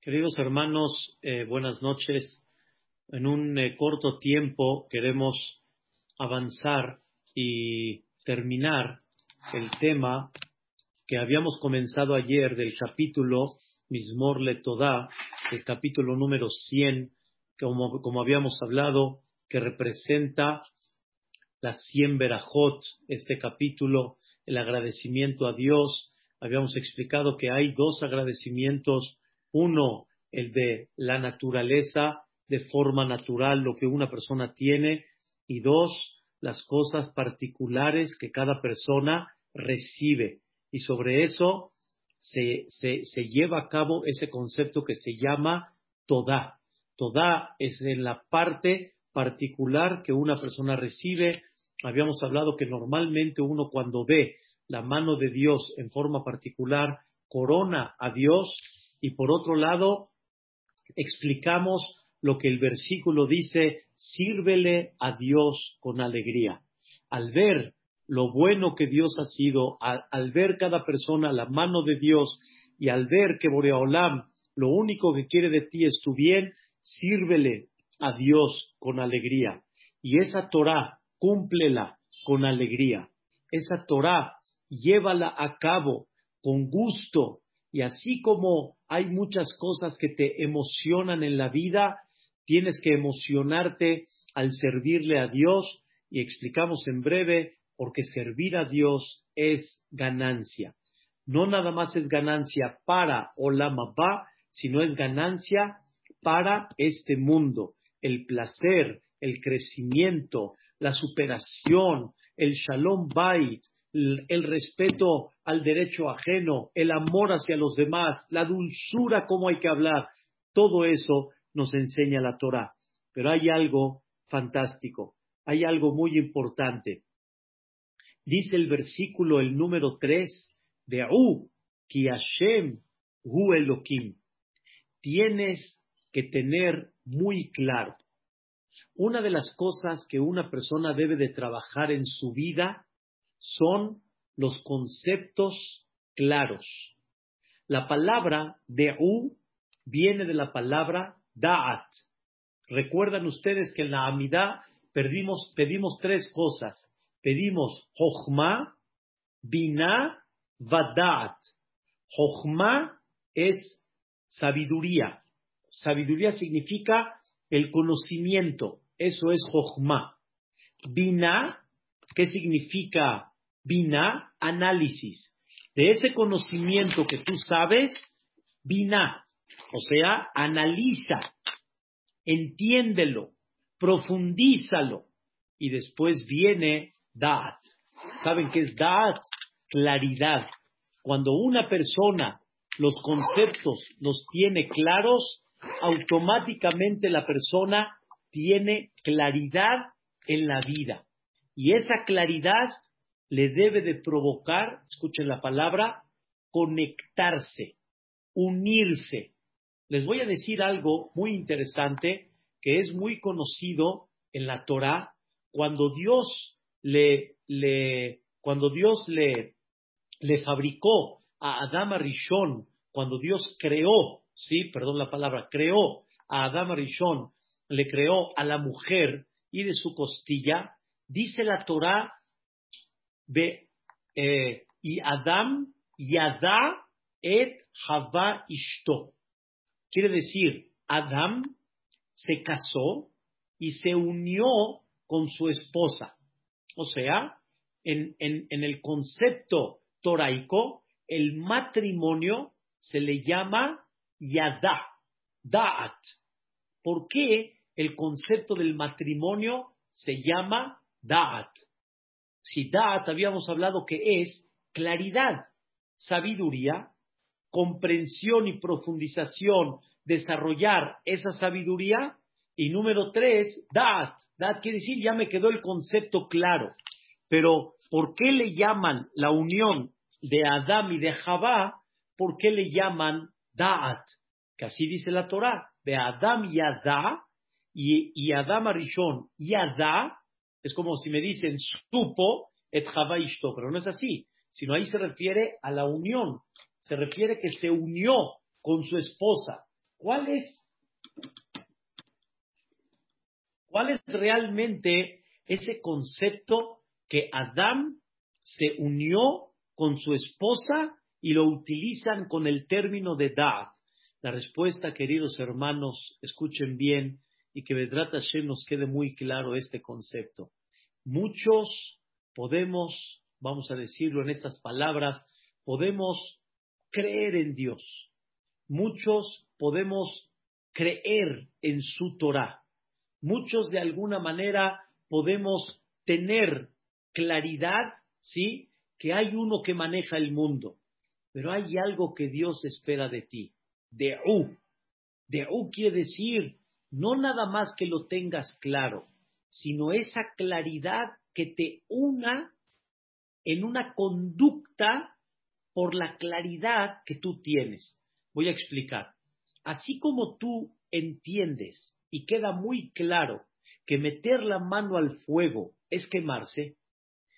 Queridos hermanos, eh, buenas noches. En un eh, corto tiempo queremos avanzar y terminar el tema que habíamos comenzado ayer del capítulo Mismor Le el capítulo número 100, como, como habíamos hablado, que representa las 100 Berajot, este capítulo, el agradecimiento a Dios. Habíamos explicado que hay dos agradecimientos uno, el de la naturaleza, de forma natural, lo que una persona tiene. Y dos, las cosas particulares que cada persona recibe. Y sobre eso se, se, lleva a cabo ese concepto que se llama Todá. Todá es en la parte particular que una persona recibe. Habíamos hablado que normalmente uno cuando ve la mano de Dios en forma particular, corona a Dios y por otro lado, explicamos lo que el versículo dice, sírvele a Dios con alegría. Al ver lo bueno que Dios ha sido, al, ver cada persona la mano de Dios y al ver que Boreolam lo único que quiere de ti es tu bien, sírvele a Dios con alegría. Y esa Torah, cúmplela con alegría. Esa Torah, llévala a cabo con gusto, y así como hay muchas cosas que te emocionan en la vida, tienes que emocionarte al servirle a Dios y explicamos en breve porque servir a Dios es ganancia. No nada más es ganancia para Olama Ba, sino es ganancia para este mundo. El placer, el crecimiento, la superación, el Shalom Bait, el respeto al derecho ajeno, el amor hacia los demás, la dulzura, cómo hay que hablar, todo eso nos enseña la Torah. Pero hay algo fantástico, hay algo muy importante. Dice el versículo, el número 3 de U, Ki Hashem Hu. Tienes que tener muy claro. Una de las cosas que una persona debe de trabajar en su vida son los conceptos claros. La palabra De'u viene de la palabra Da'at. Recuerdan ustedes que en la pedimos, pedimos tres cosas. Pedimos Jochma, Binah, Vada'at. Jochma es sabiduría. Sabiduría significa el conocimiento. Eso es Jochma. Binah ¿Qué significa Bina? Análisis. De ese conocimiento que tú sabes, Bina. O sea, analiza, entiéndelo, profundízalo. Y después viene Da'at. ¿Saben qué es Da'at? Claridad. Cuando una persona los conceptos los tiene claros, automáticamente la persona tiene claridad en la vida. Y esa claridad le debe de provocar, escuchen la palabra, conectarse, unirse. Les voy a decir algo muy interesante que es muy conocido en la Torah cuando Dios le, le cuando Dios le, le fabricó a Adama Rishon, cuando Dios creó, sí, perdón la palabra, creó a Adama Rishon, le creó a la mujer y de su costilla, dice la Torah, de, eh, y Adam yada et Hava ishto. Quiere decir, Adam se casó y se unió con su esposa. O sea, en, en el concepto toraico, el matrimonio se le llama yada, da'at. ¿Por qué el concepto del matrimonio se llama Da'at. Si Da'at habíamos hablado que es claridad, sabiduría, comprensión y profundización, desarrollar esa sabiduría. Y número tres, Da'at. Da'at quiere decir, ya me quedó el concepto claro. Pero, ¿por qué le llaman la unión de Adam y de Javá? ¿Por qué le llaman Da'at? Que así dice la Torah. De Adam y Adá, y, y Adam y Adá, es como si me dicen supo et Ishto, pero no es así, sino ahí se refiere a la unión, se refiere que se unió con su esposa. ¿Cuál es, cuál es realmente ese concepto que Adán se unió con su esposa y lo utilizan con el término de Da'at? La respuesta, queridos hermanos, escuchen bien y que Vedrat Hashem nos quede muy claro este concepto. Muchos podemos, vamos a decirlo en estas palabras, podemos creer en Dios. Muchos podemos creer en su Torah. Muchos de alguna manera podemos tener claridad, ¿sí? Que hay uno que maneja el mundo. Pero hay algo que Dios espera de ti. De U. De U quiere decir no nada más que lo tengas claro, sino esa claridad que te una en una conducta por la claridad que tú tienes. Voy a explicar. Así como tú entiendes y queda muy claro que meter la mano al fuego es quemarse,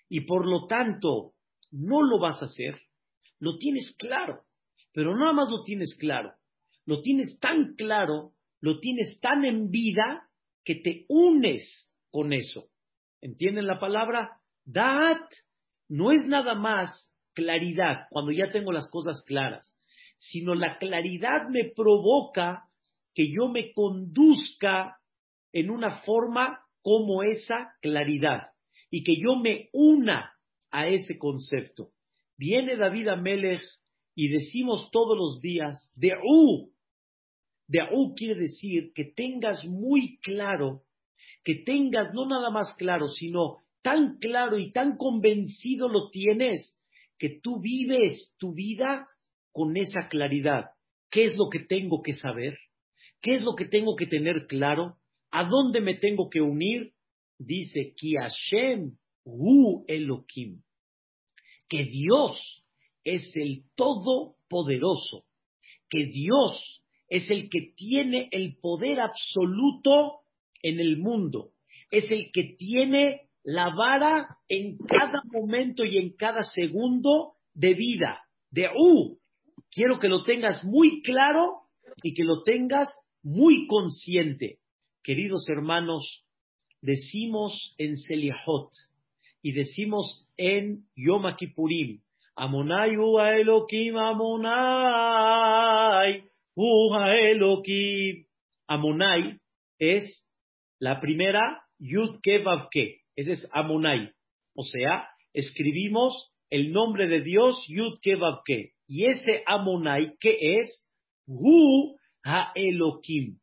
y por lo tanto no lo vas a hacer, lo tienes claro, pero no nada más lo tienes claro, lo tienes tan claro lo tienes tan en vida que te unes con eso. ¿Entienden la palabra? Dat no es nada más claridad, cuando ya tengo las cosas claras, sino la claridad me provoca que yo me conduzca en una forma como esa claridad y que yo me una a ese concepto. Viene David Amelech y decimos todos los días, de de aú quiere decir que tengas muy claro, que tengas no nada más claro, sino tan claro y tan convencido lo tienes, que tú vives tu vida con esa claridad. ¿Qué es lo que tengo que saber? ¿Qué es lo que tengo que tener claro? ¿A dónde me tengo que unir? Dice, Ki Hashem Hu Elohim. Que Dios es el Todopoderoso. Que Dios es el que tiene el poder absoluto en el mundo, es el que tiene la vara en cada momento y en cada segundo de vida, de U. Quiero que lo tengas muy claro y que lo tengas muy consciente. Queridos hermanos, decimos en Seliahot y decimos en Yom Kippurim, Amonai Elohim Elohim. Amonai es la primera Yud Ke Ke. Ese es Amonai. O sea, escribimos el nombre de Dios Yud Ke Ke. Y ese Amonai, ¿qué es? Hu Elohim.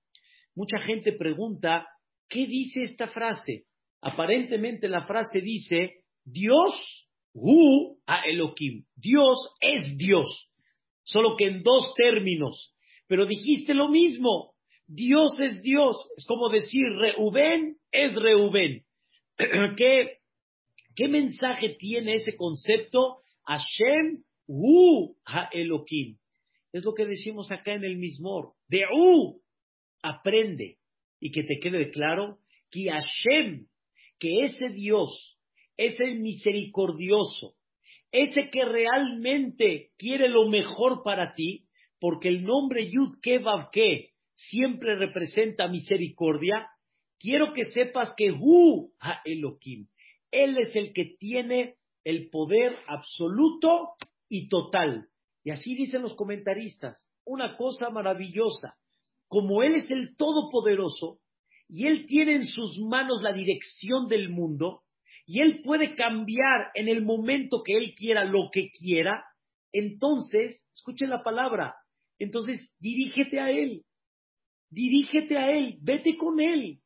Mucha gente pregunta, ¿qué dice esta frase? Aparentemente la frase dice, Dios, Hu Elohim. Dios es Dios. Solo que en dos términos. Pero dijiste lo mismo. Dios es Dios. Es como decir, Reubén es Reubén. ¿Qué, ¿Qué mensaje tiene ese concepto? Hashem Hu Ha-Elohim. Es lo que decimos acá en el Mismor. De U, aprende. Y que te quede claro que Hashem, que ese Dios, es el misericordioso, ese que realmente quiere lo mejor para ti, porque el nombre Yud Kevav Ke siempre representa misericordia, quiero que sepas que Hu Ha Elohim, Él es el que tiene el poder absoluto y total. Y así dicen los comentaristas, una cosa maravillosa, como Él es el Todopoderoso y Él tiene en sus manos la dirección del mundo, y Él puede cambiar en el momento que Él quiera lo que quiera, entonces, escuchen la palabra, entonces, dirígete a Él, dirígete a Él, vete con Él,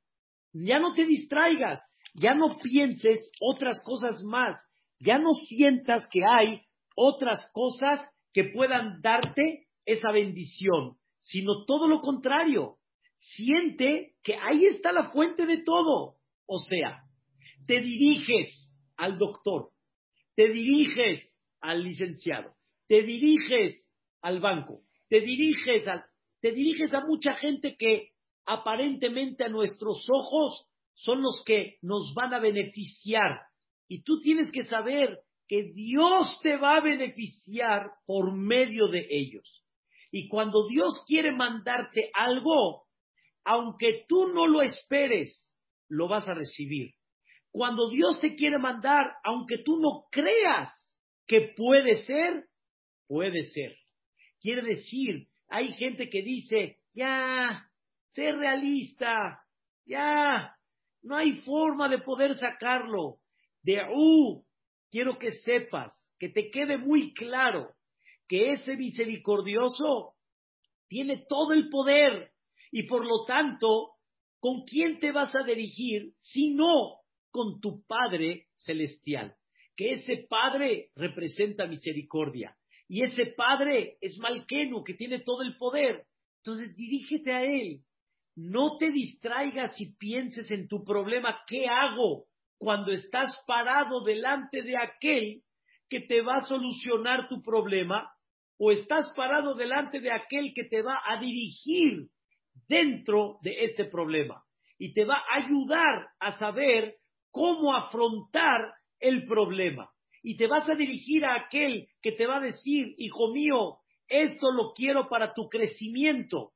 ya no te distraigas, ya no pienses otras cosas más, ya no sientas que hay otras cosas que puedan darte esa bendición, sino todo lo contrario, siente que ahí está la fuente de todo, o sea, te diriges al doctor, te diriges al licenciado, te diriges al banco, te diriges a, te diriges a mucha gente que aparentemente a nuestros ojos son los que nos van a beneficiar. Y tú tienes que saber que Dios te va a beneficiar por medio de ellos. Y cuando Dios quiere mandarte algo, aunque tú no lo esperes, lo vas a recibir. Cuando Dios te quiere mandar, aunque tú no creas que puede ser, puede ser. Quiere decir, hay gente que dice, ya, sé realista, ya, no hay forma de poder sacarlo. De U, quiero que sepas, que te quede muy claro, que ese misericordioso tiene todo el poder y por lo tanto, ¿con quién te vas a dirigir si no con tu Padre celestial? Que ese Padre representa misericordia y ese Padre es Malqueno, que tiene todo el poder. Entonces dirígete a Él. No te distraigas y pienses en tu problema. ¿Qué hago cuando estás parado delante de aquel que te va a solucionar tu problema? ¿O estás parado delante de aquel que te va a dirigir dentro de este problema? Y te va a ayudar a saber cómo afrontar el problema. Y te vas a dirigir a aquel que te va a decir, hijo mío, esto lo quiero para tu crecimiento.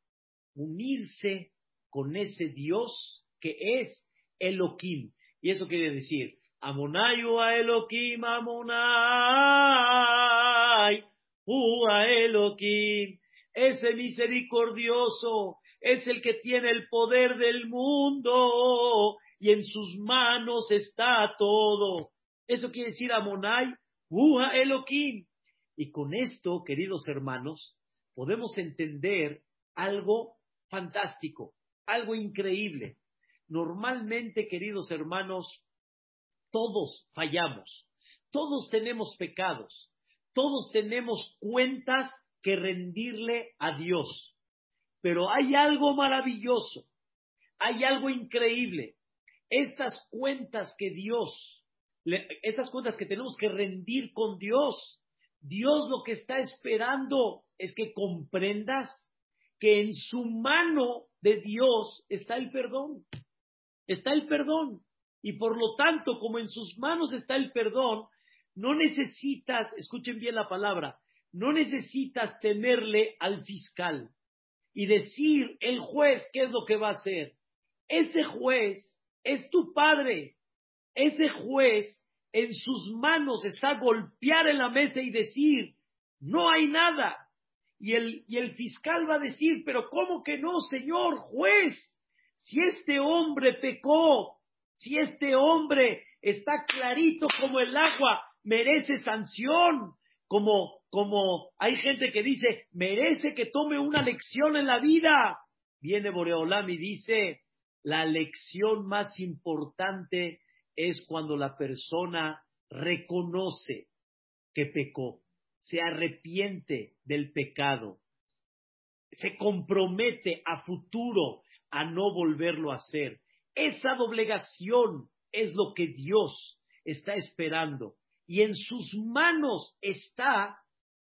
Unirse con ese Dios que es Elohim. Y eso quiere decir, Amonayu a Elohim, Amonai, a Elohim, ese misericordioso es el que tiene el poder del mundo y en sus manos está todo. Eso quiere decir Amonai, a Elohim. Y con esto, queridos hermanos, podemos entender algo fantástico algo increíble. Normalmente, queridos hermanos, todos fallamos, todos tenemos pecados, todos tenemos cuentas que rendirle a Dios. Pero hay algo maravilloso, hay algo increíble. Estas cuentas que Dios, estas cuentas que tenemos que rendir con Dios, Dios lo que está esperando es que comprendas que en su mano de Dios está el perdón. Está el perdón. Y por lo tanto, como en sus manos está el perdón, no necesitas, escuchen bien la palabra, no necesitas temerle al fiscal y decir el juez qué es lo que va a hacer. Ese juez es tu padre. Ese juez en sus manos está golpear en la mesa y decir, no hay nada. Y el, y el fiscal va a decir, pero ¿cómo que no, señor juez? Si este hombre pecó, si este hombre está clarito como el agua, merece sanción, como, como hay gente que dice, merece que tome una lección en la vida. Viene Boreolam y dice, la lección más importante es cuando la persona reconoce que pecó se arrepiente del pecado, se compromete a futuro a no volverlo a hacer. Esa doblegación es lo que Dios está esperando. Y en sus manos está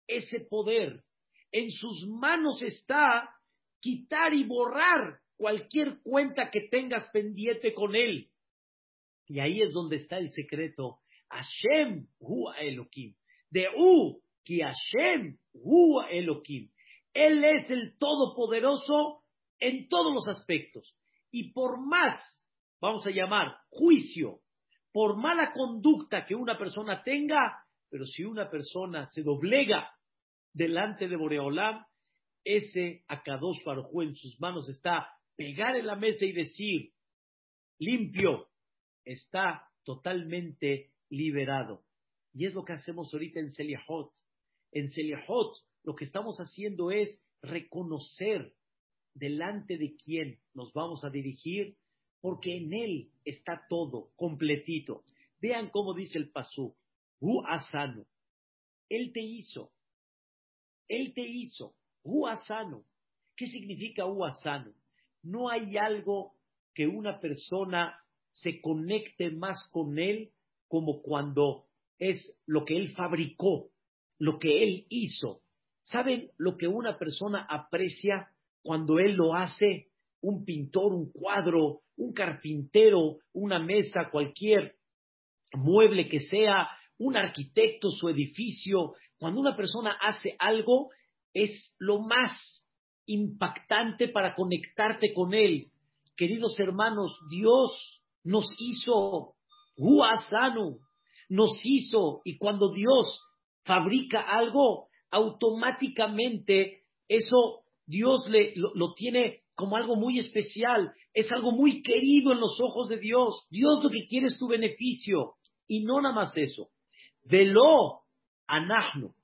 ese poder. En sus manos está quitar y borrar cualquier cuenta que tengas pendiente con Él. Y ahí es donde está el secreto. Hashem Hu Elohim. De U Hashem hu Elohim. Él es el Todopoderoso en todos los aspectos. Y por más, vamos a llamar, juicio, por mala conducta que una persona tenga, pero si una persona se doblega delante de Boreolam, ese Akadosh Baruj en sus manos está pegar en la mesa y decir, limpio, está totalmente liberado. Y es lo que hacemos ahorita en Seliahot en Selehot, lo que estamos haciendo es reconocer delante de quién nos vamos a dirigir, porque en él está todo, completito. Vean cómo dice el Pasú, Hu Asano. Él te hizo. Él te hizo. Hu Asano. ¿Qué significa Hu? No hay algo que una persona se conecte más con él como cuando es lo que él fabricó, lo que él hizo. ¿Saben lo que una persona aprecia cuando él lo hace? Un pintor, un cuadro, un carpintero, una mesa, cualquier mueble que sea, un arquitecto, su edificio. Cuando una persona hace algo, es lo más impactante para conectarte con Él. Queridos hermanos, Dios nos hizo, Huasanu, nos hizo, y cuando Dios fabrica algo, automáticamente eso Dios le, lo, tiene como algo muy especial, es algo muy querido en los ojos de Dios. Dios lo que quiere es tu beneficio. Y no nada más eso. Velo anahnu.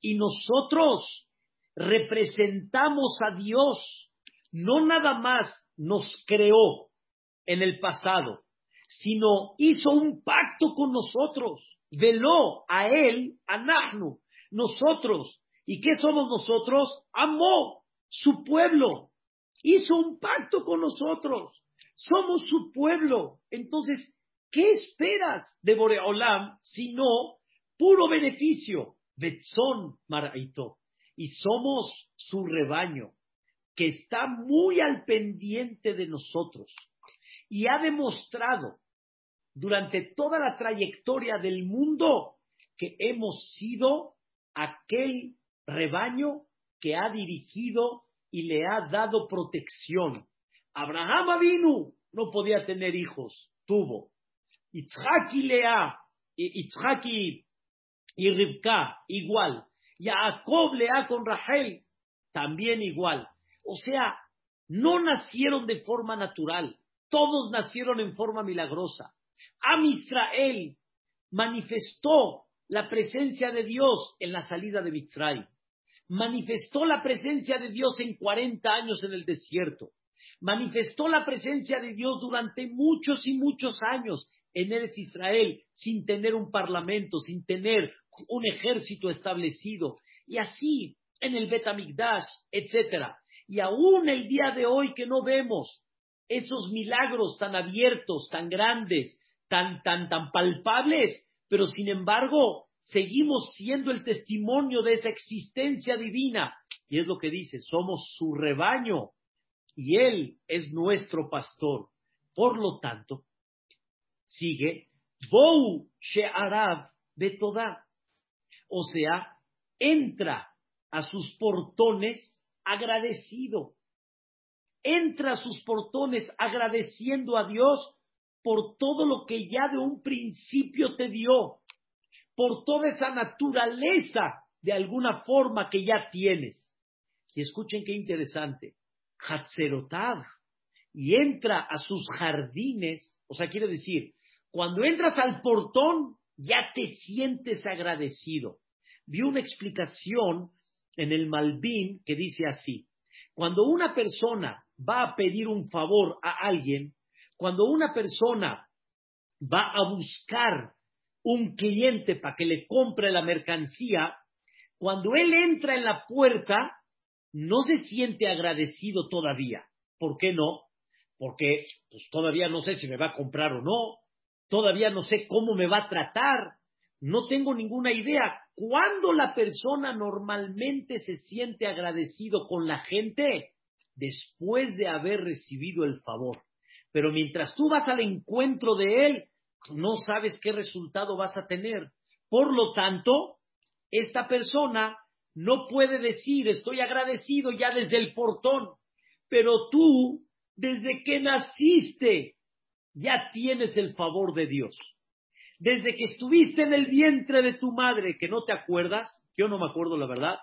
Y nosotros representamos a Dios. No nada más nos creó en el pasado, sino hizo un pacto con nosotros. Veló a él, anahnu, nosotros. ¿Y qué somos nosotros? Amó su pueblo. Hizo un pacto con nosotros. Somos su pueblo. Entonces, ¿qué esperas de Boreolam si no puro beneficio? Betzón Maraito. Y somos su rebaño, que está muy al pendiente de nosotros. Y ha demostrado durante toda la trayectoria del mundo que hemos sido aquel rebaño que ha dirigido y le ha dado protección. Abraham vino, no podía tener hijos, tuvo. Itzhak y Lea, Itzhak y, Ribka, igual. Jacob Lea con Rahel, también igual. O sea, no nacieron de forma natural, todos nacieron en forma milagrosa. Am Israel manifestó la presencia de Dios en la salida de Mitzray manifestó la presencia de Dios en 40 años en el desierto. Manifestó la presencia de Dios durante muchos y muchos años en Eretz Israel, sin tener un parlamento, sin tener un ejército establecido. Y así en el Betamigdash, etcétera. Y aún el día de hoy que no vemos esos milagros tan abiertos, tan grandes, tan, tan, tan palpables, pero sin embargo seguimos siendo el testimonio de esa existencia divina. Y es lo que dice, somos su rebaño y Él es nuestro pastor. Por lo tanto, sigue, Bou She'arav de toda. O sea, entra a sus portones agradecido. Entra a sus portones agradeciendo a Dios por todo lo que ya de un principio te dio por toda esa naturaleza de alguna forma que ya tienes. Y escuchen qué interesante. Hatzerotav. Y entra a sus jardines. O sea, quiere decir, cuando entras al portón, ya te sientes agradecido. Vi una explicación en el Malvin que dice así. Cuando una persona va a pedir un favor a alguien, cuando una persona va a buscar un cliente para que le compre la mercancía, cuando él entra en la puerta, no se siente agradecido todavía. ¿Por qué no? Porque pues, todavía no sé si me va a comprar o no, todavía no sé cómo me va a tratar, no tengo ninguna idea. ¿Cuándo la persona normalmente se siente agradecido con la gente? Después de haber recibido el favor. Pero mientras tú vas al encuentro de él, no sabes qué resultado vas a tener. Por lo tanto, esta persona no puede decir estoy agradecido ya desde el portón, pero tú, desde que naciste, ya tienes el favor de Dios. Desde que estuviste en el vientre de tu madre, que no te acuerdas, yo no me acuerdo la verdad,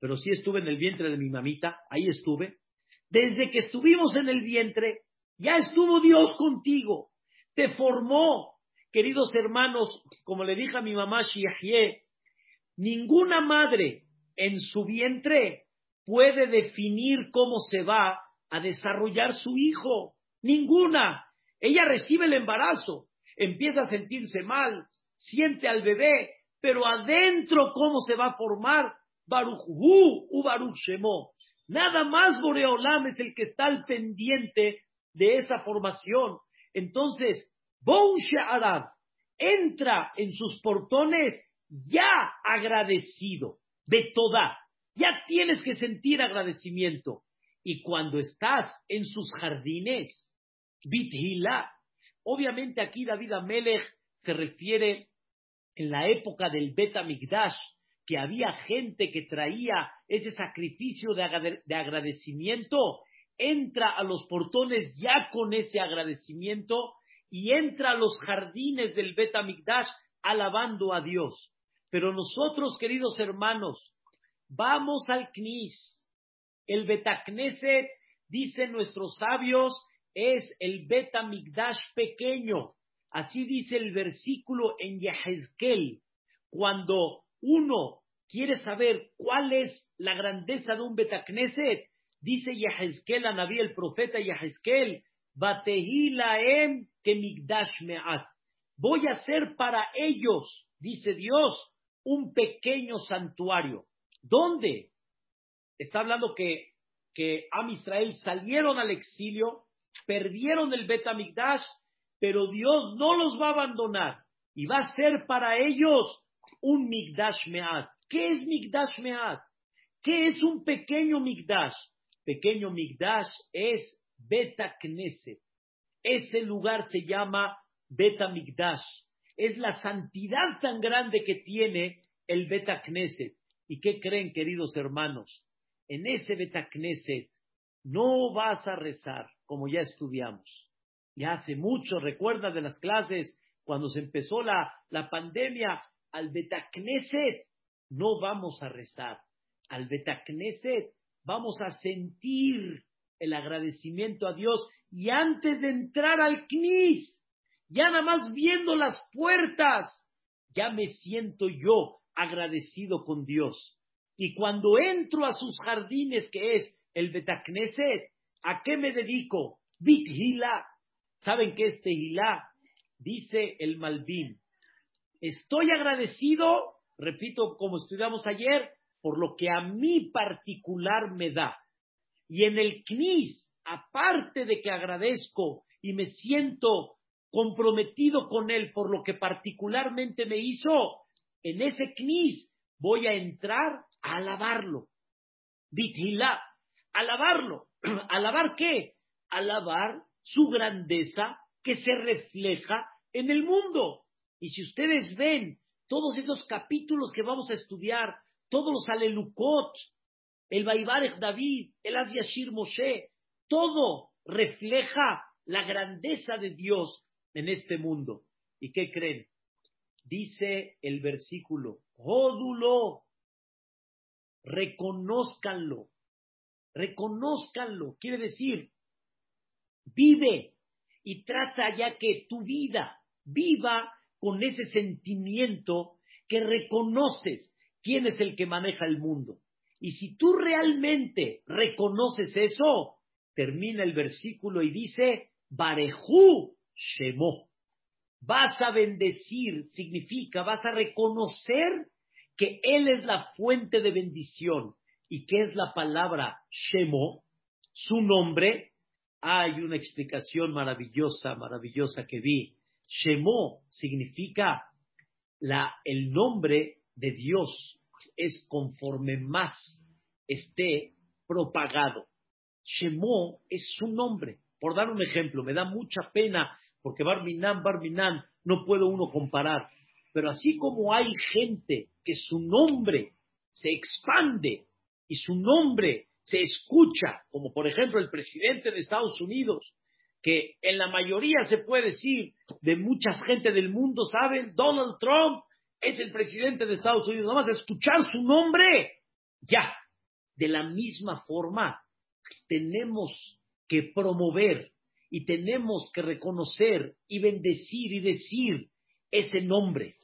pero sí estuve en el vientre de mi mamita, ahí estuve. Desde que estuvimos en el vientre, ya estuvo Dios contigo, te formó, queridos hermanos, como le dije a mi mamá Shiahye, ninguna madre en su vientre puede definir cómo se va a desarrollar su hijo. Ninguna. Ella recibe el embarazo, empieza a sentirse mal, siente al bebé, pero adentro cómo se va a formar. Baruch Hu u Baruch. Nada más Boreolam es el que está al pendiente de esa formación. Entonces, Arab entra en sus portones ya agradecido de toda. Ya tienes que sentir agradecimiento. Y cuando estás en sus jardines, Bithila, obviamente aquí David Amelech se refiere en la época del Bet que había gente que traía ese sacrificio de agradecimiento, entra a los portones ya con ese agradecimiento y entra a los jardines del Bet alabando a Dios. Pero nosotros, queridos hermanos, vamos al Knis. El Betacneset, dicen nuestros sabios, es el Betamigdash pequeño. Así dice el versículo en Yahezkel. Cuando uno quiere saber cuál es la grandeza de un Betacneset, dice Yahezkel a Naví, el profeta Yahezkel, Batehilaem que Migdash Me'at. Voy a hacer para ellos, dice Dios, un pequeño santuario. ¿Dónde? Está hablando que, que Am Israel salieron al exilio, perdieron el Betamigdash, pero Dios no los va a abandonar y va a ser para ellos un Migdash Me'at. ¿Qué es Migdash Me'at? ¿Qué es un pequeño Migdash? Pequeño Migdash es Beta Knesset. Ese lugar se llama Beta Migdash. Es la santidad tan grande que tiene el Beta Knesset. ¿Y qué creen, queridos hermanos? En ese Beta Knesset no vas a rezar, como ya estudiamos. Ya hace mucho, recuerda de las clases, cuando se empezó la, la pandemia, al Beta Knesset no vamos a rezar. Al Beta Knesset vamos a sentir el agradecimiento a Dios y antes de entrar al CNIS, ya nada más viendo las puertas, ya me siento yo agradecido con Dios. Y cuando entro a sus jardines, que es el Betacneset, ¿a qué me dedico? Bithila. ¿Saben qué es Tehilá? Dice el Malvin. Estoy agradecido, repito, como estudiamos ayer, por lo que a mí particular me da. Y en el CNIS, aparte de que agradezco y me siento comprometido con él por lo que particularmente me hizo, en ese CNIS voy a entrar a alabarlo. Vitilá, alabarlo. ¿Alabar qué? Alabar su grandeza que se refleja en el mundo. Y si ustedes ven todos esos capítulos que vamos a estudiar, todos los alelucot, el Baibarech David, el Asyashir Moshe, todo refleja la grandeza de Dios en este mundo. ¿Y qué creen? Dice el versículo, Jódulo, reconózcanlo, reconózcanlo, quiere decir, vive y trata ya que tu vida viva con ese sentimiento que reconoces quién es el que maneja el mundo. Y si tú realmente reconoces eso, termina el versículo y dice, Barejú Shemó. Vas a bendecir, significa, vas a reconocer que Él es la fuente de bendición. ¿Y qué es la palabra Shemó? Su nombre. Hay una explicación maravillosa, maravillosa que vi. Shemó significa la, el nombre de Dios es conforme más esté propagado. Shemó es su nombre. Por dar un ejemplo, me da mucha pena porque Barminan, Barminan, no puedo uno comparar. Pero así como hay gente que su nombre se expande y su nombre se escucha, como por ejemplo el presidente de Estados Unidos, que en la mayoría se puede decir de mucha gente del mundo, ¿saben? Donald Trump es el presidente de Estados Unidos, nada más escuchar su nombre, ya. De la misma forma, tenemos que promover y tenemos que reconocer y bendecir y decir ese nombre.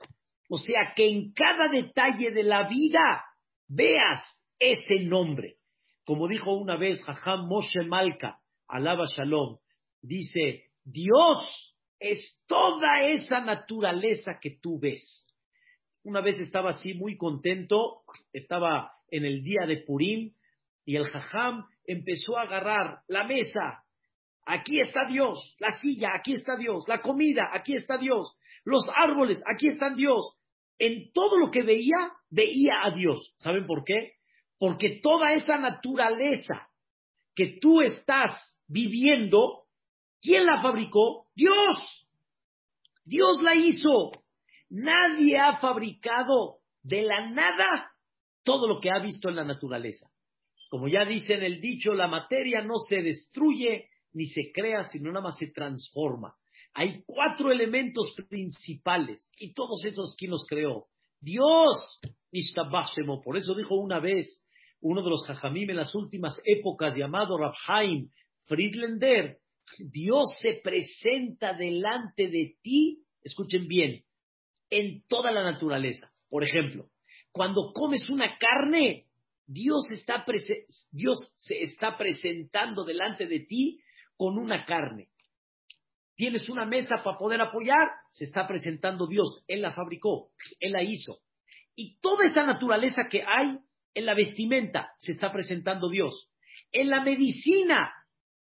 O sea, que en cada detalle de la vida veas ese nombre. Como dijo una vez Jajam Moshe Malka, alaba Shalom, dice, Dios es toda esa naturaleza que tú ves. Una vez estaba así muy contento, estaba en el día de Purim y el jajam empezó a agarrar la mesa. Aquí está Dios, la silla, aquí está Dios, la comida, aquí está Dios, los árboles, aquí están Dios. En todo lo que veía, veía a Dios. ¿Saben por qué? Porque toda esa naturaleza que tú estás viviendo, ¿quién la fabricó? Dios. Dios la hizo. Nadie ha fabricado de la nada todo lo que ha visto en la naturaleza. Como ya dice en el dicho, la materia no se destruye ni se crea, sino nada más se transforma. Hay cuatro elementos principales y todos esos quien los creó. Dios, por eso dijo una vez uno de los jajamim en las últimas épocas llamado Rabhaim Friedlander, Dios se presenta delante de ti, escuchen bien, en toda la naturaleza. Por ejemplo, cuando comes una carne, Dios, está Dios se está presentando delante de ti con una carne. Tienes una mesa para poder apoyar, se está presentando Dios. Él la fabricó, Él la hizo. Y toda esa naturaleza que hay en la vestimenta se está presentando Dios. En la medicina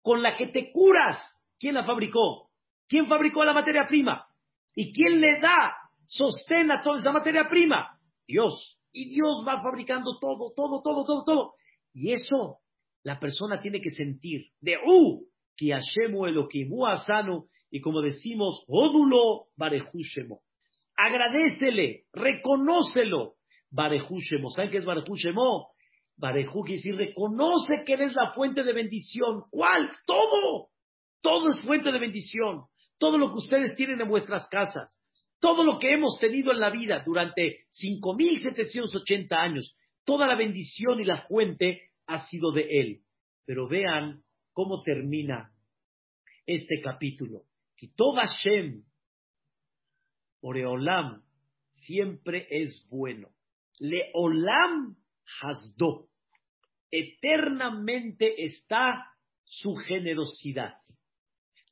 con la que te curas, ¿quién la fabricó? ¿Quién fabricó la materia prima? ¿Y quién le da, sostén a toda esa materia prima? Dios. Y Dios va fabricando todo, todo, todo, todo, todo. Y eso la persona tiene que sentir. De U, que Hashemu Elokimu Asanu, y como decimos, Odulo Barejushemo. Agradecele, reconócelo. Barejushemo. ¿Saben qué es Barejushemo? Quiere decir, reconoce que eres la fuente de bendición. ¿Cuál? Todo. Todo es fuente de bendición. Todo lo que ustedes tienen en vuestras casas. Todo lo que hemos tenido en la vida durante 5.780 años. Toda la bendición y la fuente ha sido de Él. Pero vean cómo termina este capítulo. todo Hashem, Oreolam, siempre es bueno. Leolam hasdo. Eternamente está su generosidad.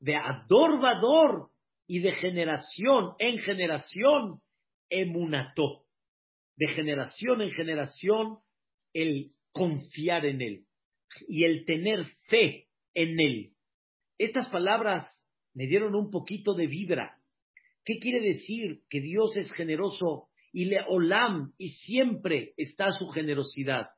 De ador vador y de generación en generación, emunató. De generación en generación, el confiar en Él y el tener fe en Él. Estas palabras me dieron un poquito de vibra. ¿Qué quiere decir? Que Dios es generoso y le olam y siempre está su generosidad.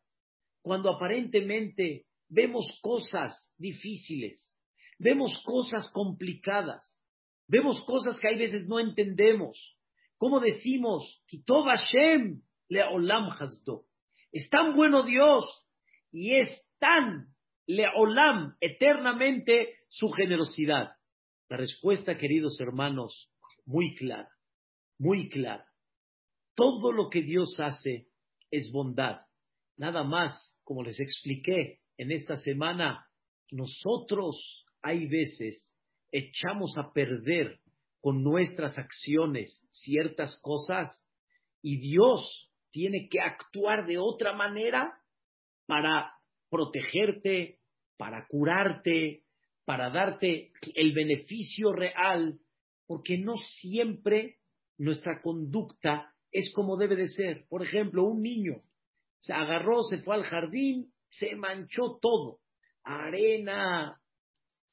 Cuando aparentemente vemos cosas difíciles, vemos cosas complicadas, vemos cosas que hay veces no entendemos. ¿Cómo decimos? Kitov Hashem le olam hasdo. Es tan bueno Dios y es tan le olam eternamente su generosidad. La respuesta, queridos hermanos, muy clara, muy clara. Todo lo que Dios hace es bondad. Nada más, como les expliqué en esta semana, nosotros hay veces echamos a perder con nuestras acciones ciertas cosas y Dios tiene que actuar de otra manera para protegerte, para curarte, para darte el beneficio real, porque no siempre nuestra conducta es como debe de ser. Por ejemplo, un niño se agarró, se fue al jardín, se manchó todo. Arena,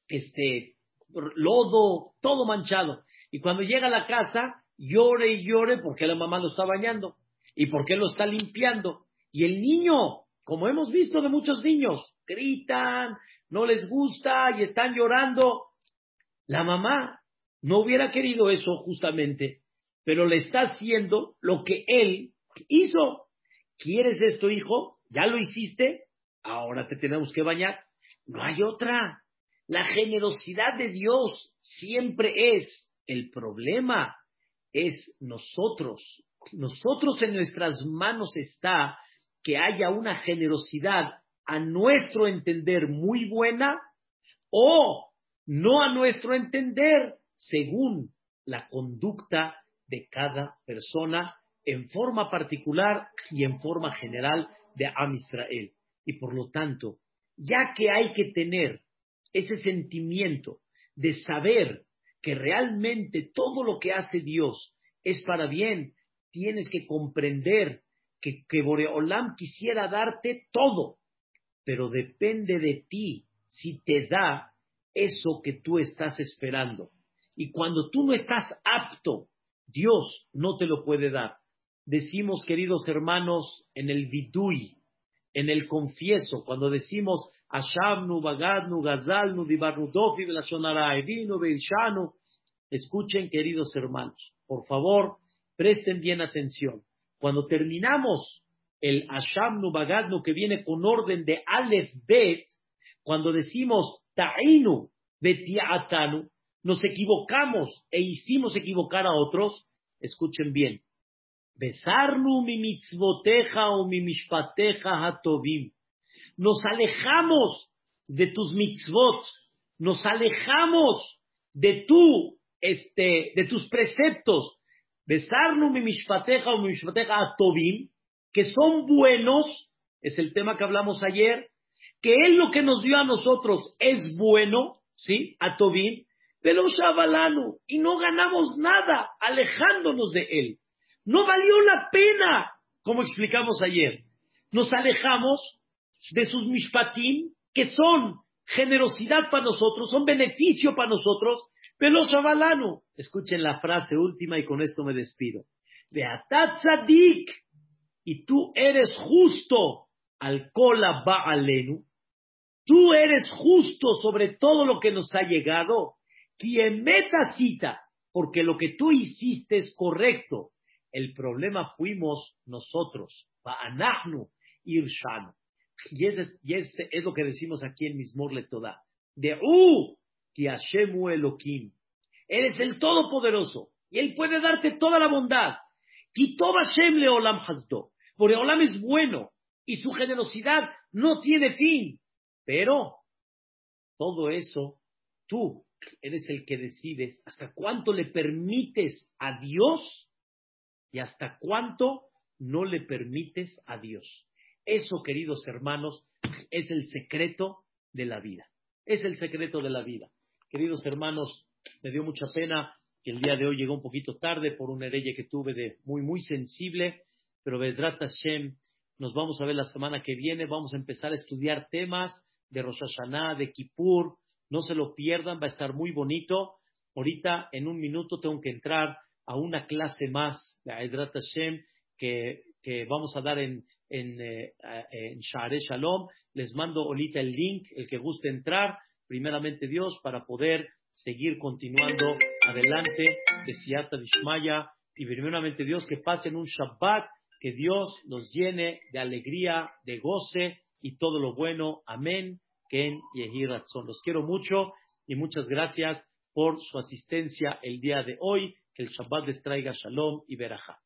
este, lodo, todo manchado. Y cuando llega a la casa, llore y llore porque la mamá lo está bañando y porque lo está limpiando. Y el niño, como hemos visto de muchos niños, gritan, no les gusta y están llorando. La mamá no hubiera querido eso justamente pero le está haciendo lo que él hizo. ¿Quieres esto, hijo? ¿Ya lo hiciste? Ahora te tenemos que bañar. No hay otra. La generosidad de Dios siempre es. El problema es nosotros. Nosotros en nuestras manos está que haya una generosidad a nuestro entender muy buena o no a nuestro entender según la conducta de cada persona en forma particular y en forma general de Am Israel. Y por lo tanto, ya que hay que tener ese sentimiento de saber que realmente todo lo que hace Dios es para bien, tienes que comprender que, que Boreolam quisiera darte todo, pero depende de ti si te da eso que tú estás esperando. Y cuando tú no estás apto Dios no te lo puede dar. Decimos, queridos hermanos, en el vidui, en el confieso, cuando decimos Ashamnu, Bagadnu, Gazalnu, Dibarnudofi, Evinu, Beishanu, escuchen, queridos hermanos, por favor, presten bien atención. Cuando terminamos el Ashamnu Bagadnu que viene con orden de Aleph Bet, cuando decimos Ta'inu Betiatanu, nos equivocamos e hicimos equivocar a otros, escuchen bien. Besarnu mi mitzvoteja o mi mishpateja hatovim. Nos alejamos de tus mitzvot, nos alejamos de tu, este, de tus preceptos. Besarnu mi mishpateja o mi mishpateja hatovim, que son buenos, es el tema que hablamos ayer, que Él lo que nos dio a nosotros es bueno, ¿sí? A Tobin, pero Shabalanu, y no ganamos nada alejándonos de Él. No valió la pena, como explicamos ayer. Nos alejamos de sus mishpatim, que son generosidad para nosotros, son beneficio para nosotros, pero Shabalanu. Escuchen la frase última y con esto me despido. De Atatzadik, y tú eres justo al kola ba'alenu, tú eres justo sobre todo lo que nos ha llegado, quien meta cita, porque lo que tú hiciste es correcto. El problema fuimos nosotros, irshanu. Y ese, y ese es lo que decimos aquí en Mismor Letodá. De U, que Hashemu Elohim. Eres el Todopoderoso. Y Él puede darte toda la bondad. Kitov Hashem Leolam Hasdo. Olam es bueno y su generosidad no tiene fin. Pero todo eso, tú eres el que decides hasta cuánto le permites a Dios y hasta cuánto no le permites a Dios. Eso, queridos hermanos, es el secreto de la vida. Es el secreto de la vida. Queridos hermanos, me dio mucha pena que el día de hoy llegó un poquito tarde por una herella que tuve de muy, muy sensible pero Bedrat Hashem, nos vamos a ver la semana que viene, vamos a empezar a estudiar temas de Rosh Hashanah, de Kippur, no se lo pierdan, va a estar muy bonito. Ahorita, en un minuto, tengo que entrar a una clase más de Bedrat Hashem que, vamos a dar en, en, eh, Share Shalom. Les mando ahorita el link, el que guste entrar, primeramente Dios, para poder seguir continuando adelante de Siata Dishmaya y primeramente Dios que pasen un Shabbat que Dios nos llene de alegría, de goce y todo lo bueno. Amén. Ken Los quiero mucho y muchas gracias por su asistencia el día de hoy. Que el Shabbat les traiga shalom y verajá.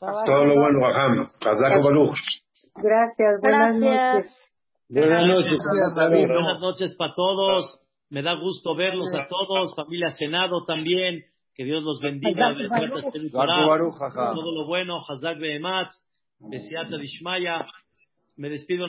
Todo lo bueno, Gracias, buenas noches. Buenas noches. Buenas noches para todos. Me da gusto verlos a todos, familia Senado también. Que Dios los bendiga. Todo lo bueno. Hazak Behematz. Besiata Dishmaya. Me despido.